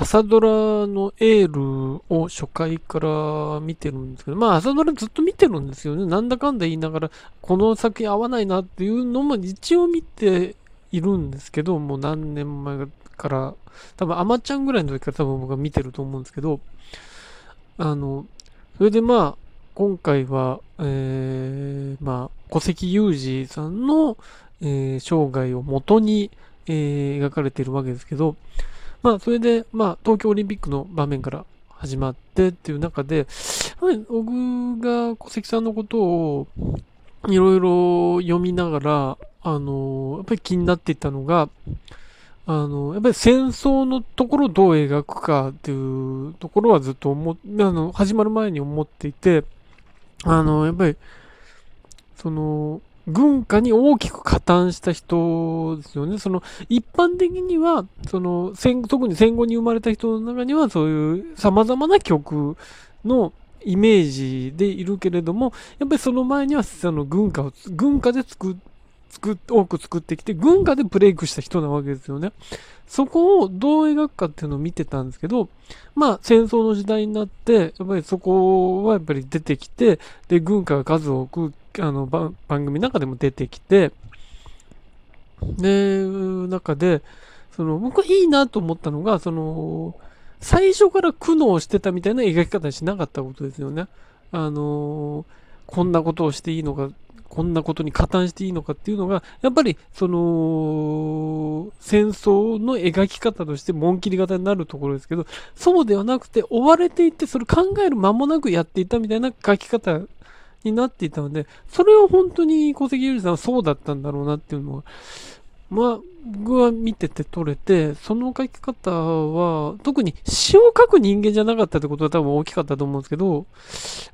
朝ドラのエールを初回から見てるんですけど、まあ朝ドラずっと見てるんですよね。なんだかんだ言いながら、この作品合わないなっていうのも一応見ているんですけど、もう何年前から、多分アマちゃんぐらいの時から多分僕は見てると思うんですけど、あの、それでまあ、今回は、えー、まあ、小関裕二さんの、えー、生涯をもとに、えー、描かれているわけですけど、まあ、それで、まあ、東京オリンピックの場面から始まってっていう中で、僕が小関さんのことをいろいろ読みながら、あの、やっぱり気になっていたのが、あの、やっぱり戦争のところをどう描くかっていうところはずっと思っ、あの、始まる前に思っていて、あの、やっぱり、その、軍化に大きく加担した人ですよね。その、一般的には、その、戦、特に戦後に生まれた人の中には、そういう様々な曲のイメージでいるけれども、やっぱりその前には、その軍歌を、軍歌で作っ作多く作ってきて、軍歌でブレイクした人なわけですよね。そこをどう描くかっていうのを見てたんですけど、まあ戦争の時代になって、やっぱりそこはやっぱり出てきて、で、軍歌が数多く、あの、番組の中でも出てきて、で、中で、その、僕はいいなと思ったのが、その、最初から苦悩してたみたいな描き方しなかったことですよね。あのこんなことをしていいのか、こんなことに加担していいのかっていうのが、やっぱり、その、戦争の描き方として紋切り型になるところですけど、そうではなくて、追われていって、それ考える間もなくやっていたみたいな書き方になっていたので、それを本当に小関ゆりさんはそうだったんだろうなっていうのは、まあ、僕は見てて取れて、その書き方は、特に詩を書く人間じゃなかったってことは多分大きかったと思うんですけど、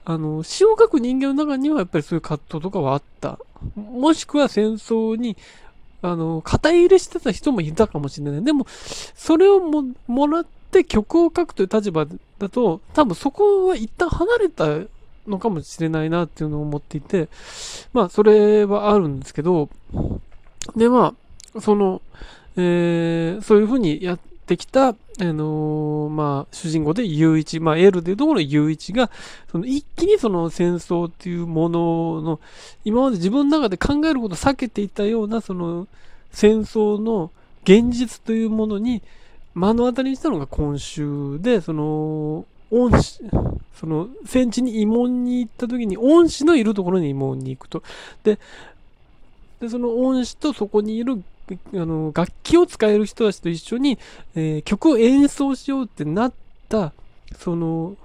あの、詩を書く人間の中にはやっぱりそういう葛藤とかはあった。もしくは戦争に、あの、肩入れしてた人もいたかもしれない。でも、それをも、もらって曲を書くという立場だと、多分そこは一旦離れたのかもしれないなっていうのを思っていて、まあ、それはあるんですけど、で、まあ、その、えー、そういうふうにやってきた、あのー、まあ、主人公で U1、まあ、L でいうところの U1 が、その一気にその戦争っていうものの、今まで自分の中で考えることを避けていたような、その戦争の現実というものに目の当たりにしたのが今週で、その、恩師、その、戦地に慰問に行った時に、恩師のいるところに慰問に行くと。で、でその恩師とそこにいるあの楽器を使える人たちと一緒に、えー、曲を演奏しようってなったその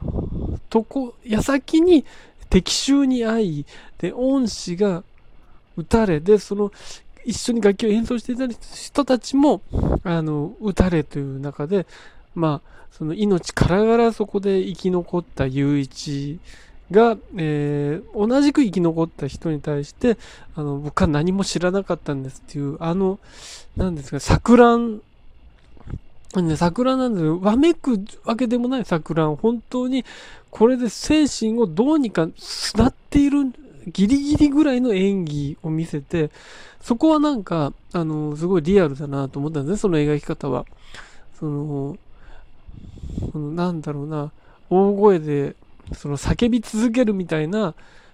とこ矢先に敵襲に遭いで恩師が撃たれでその一緒に楽器を演奏していた人たちもあの撃たれという中でまあその命からがらそこで生き残った雄一が、えー、同じく生き残った人に対して、あの、僕は何も知らなかったんですっていう、あの、なんですか、錯乱、ね、錯乱なんですよ。わめくわけでもない錯乱。本当に、これで精神をどうにかすなっている、ギリギリぐらいの演技を見せて、そこはなんか、あの、すごいリアルだなと思ったんですね、その描き方は。その、そのなんだろうな、大声でその叫び続けるみたいな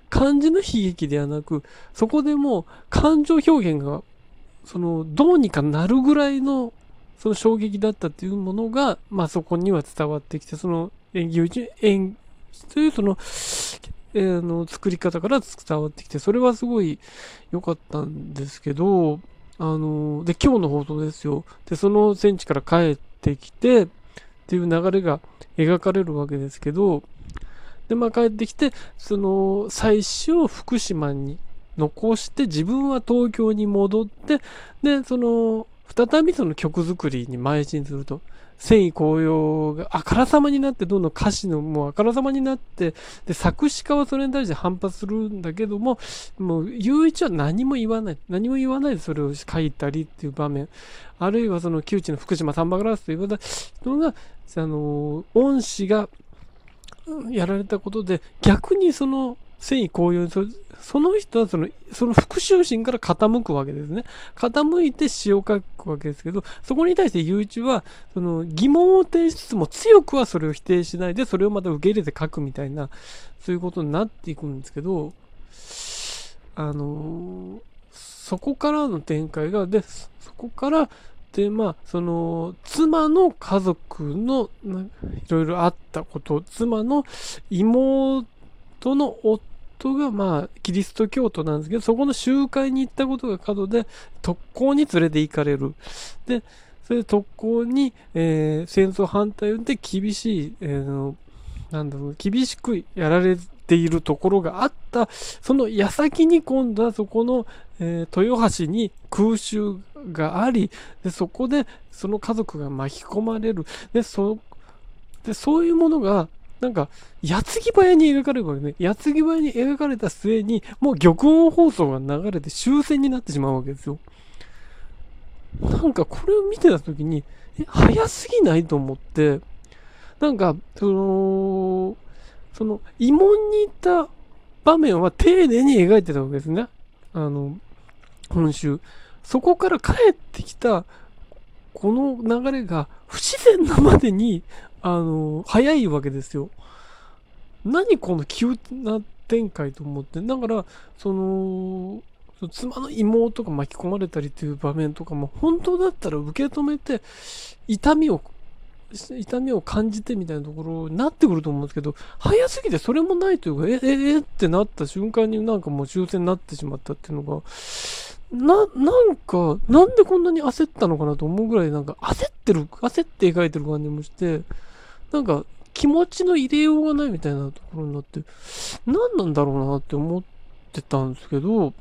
感じの悲劇ではなく、そこでもう感情表現が、その、どうにかなるぐらいの、その衝撃だったっていうものが、まあそこには伝わってきて、その演技を、演というその、えー、の作り方から伝わってきて、それはすごい良かったんですけど、あの、で、今日の放送ですよ。で、その戦地から帰ってきて、っていう流れが描かれるわけですけど、で、まあ帰ってきて、その、最初を福島に残して、自分は東京に戻って、で、その、再びその曲作りに邁進すると。繊維紅葉があからさまになって、どんどん歌詞のもうあからさまになって、で、作詞家はそれに対して反発するんだけども、もう、雄一は何も言わない。何も言わないでそれを書いたりっていう場面。あるいはその窮地の福島サンバグラスという人が、あの、恩師がやられたことで、逆にその戦意高揚その人はその、その復讐心から傾くわけですね。傾いて詩を書くわけですけど、そこに対して雄一は、その疑問を呈しつつも強くはそれを否定しないで、それをまた受け入れて書くみたいな、そういうことになっていくんですけど、あのそこからの展開が、で、そこから、で、まあ、その、妻の家族の、いろいろあったこと、妻の妹の夫が、まあ、キリスト教徒なんですけど、そこの集会に行ったことが角で、特攻に連れて行かれる。で、それで特攻に、えー、戦争反対で厳しい、えー、なんだろう、厳しくやられているところがあった、その矢先に今度はそこの、えー、豊橋に空襲があり、で、そこでその家族が巻き込まれる。で、そ、で、そういうものが、なんか、矢継ぎ早に描かれるわけね。矢継ぎ早に描かれた末に、もう玉音放送が流れて終戦になってしまうわけですよ。なんかこれを見てた時に、え、早すぎないと思って、なんか、その、その、慰問に行った場面は丁寧に描いてたわけですね。あの、今週。そこから帰ってきた、この流れが不自然なまでに、あの、早いわけですよ。何この急な展開と思って。だから、その、妻の妹が巻き込まれたりっていう場面とかも、本当だったら受け止めて、痛みを痛みを感じてみたいなところになってくると思うんですけど、早すぎてそれもないというか、え、え、えってなった瞬間になんかもう終戦になってしまったっていうのが、な、なんか、なんでこんなに焦ったのかなと思うぐらいなんか焦ってる、焦って描いてる感じもして、なんか気持ちの入れようがないみたいなところになって、何なんだろうなって思ってたんですけど、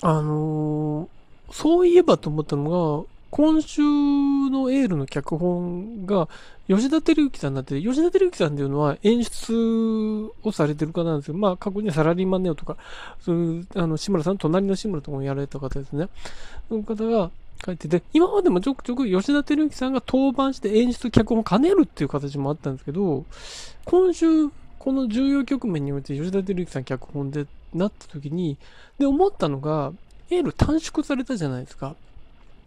あのー、そういえばと思ったのが、今週のエールの脚本が吉田照之さんになって吉田照之さんっていうのは演出をされてる方なんですよ。まあ、過去にはサラリーマンネオとか、そういう、あの、志村さん、隣の志村とかもやられた方ですね。その方が書いてて、今までもちょくちょく吉田照之さんが登板して演出、脚本を兼ねるっていう形もあったんですけど、今週、この重要局面において吉田照之さん脚本でなった時に、で、思ったのが、エール短縮されたじゃないですか。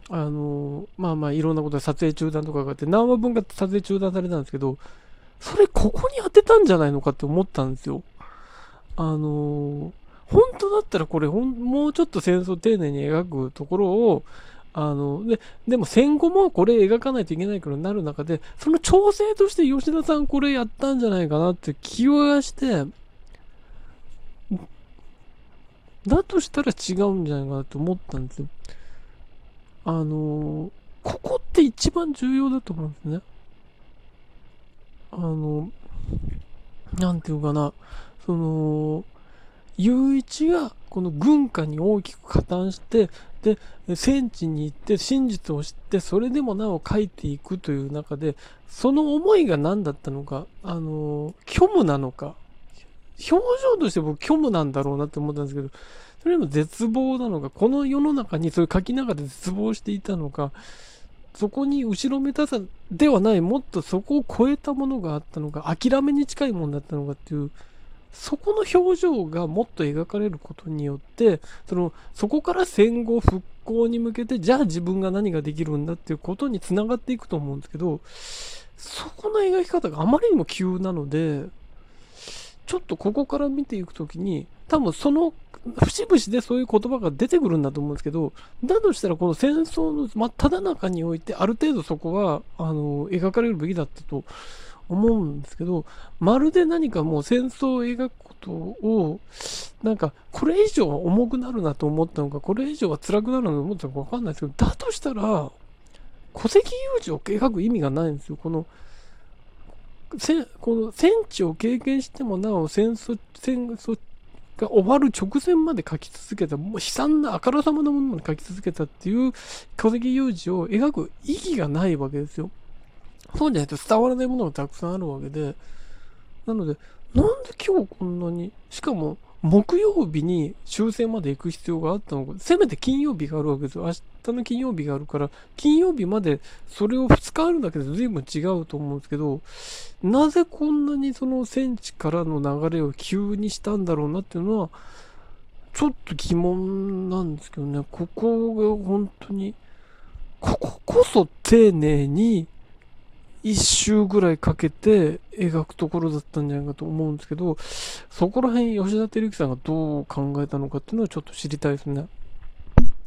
あの、まあまあいろんなことで撮影中断とかがあって、何話分か撮影中断されたんですけど、それここに当てたんじゃないのかって思ったんですよ。あの、本当だったらこれほん、もうちょっと戦争丁寧に描くところを、あの、で、でも戦後もこれ描かないといけないからなる中で、その調整として吉田さんこれやったんじゃないかなって気がして、だとしたら違うんじゃないかなって思ったんですよ。あのここって一番重要だと思うんですね。あの、なんていうかな、その、雄一がこの軍歌に大きく加担して、で、戦地に行って真実を知って、それでもなお書いていくという中で、その思いが何だったのか、あの、虚無なのか、表情として僕虚無なんだろうなって思ったんですけど、それも絶望なのか、この世の中にそういう書きながら絶望していたのか、そこに後ろめたさではない、もっとそこを超えたものがあったのか、諦めに近いものだったのかっていう、そこの表情がもっと描かれることによって、その、そこから戦後復興に向けて、じゃあ自分が何ができるんだっていうことにつながっていくと思うんですけど、そこの描き方があまりにも急なので、ちょっとここから見ていくときに、多分その節々でそういう言葉が出てくるんだと思うんですけど、だとしたらこの戦争の真っ只中において、ある程度そこは、あの、描かれるべきだったと思うんですけど、まるで何かもう戦争を描くことを、なんか、これ以上は重くなるなと思ったのか、これ以上は辛くなるなと思ったのかわかんないですけど、だとしたら、戸籍有事を描く意味がないんですよ。この、この戦地を経験してもなお戦争、戦争が終わる直前まで書き続けた、もう悲惨なあからさまなものまで書き続けたっていう戸籍有事を描く意義がないわけですよ。そうじゃないと伝わらないものがたくさんあるわけで、なので、なんで今日こんなに、しかも、木曜日に終戦まで行く必要があったのか、せめて金曜日があるわけですよ。明日の金曜日があるから、金曜日までそれを2日あるだけで随分違うと思うんですけど、なぜこんなにその戦地からの流れを急にしたんだろうなっていうのは、ちょっと疑問なんですけどね、ここが本当に、こここそ丁寧に一周ぐらいかけて描くところだったんじゃないかと思うんですけど、そこら辺吉田照之さんがどう考えたのかっていうのはちょっと知りたいですね。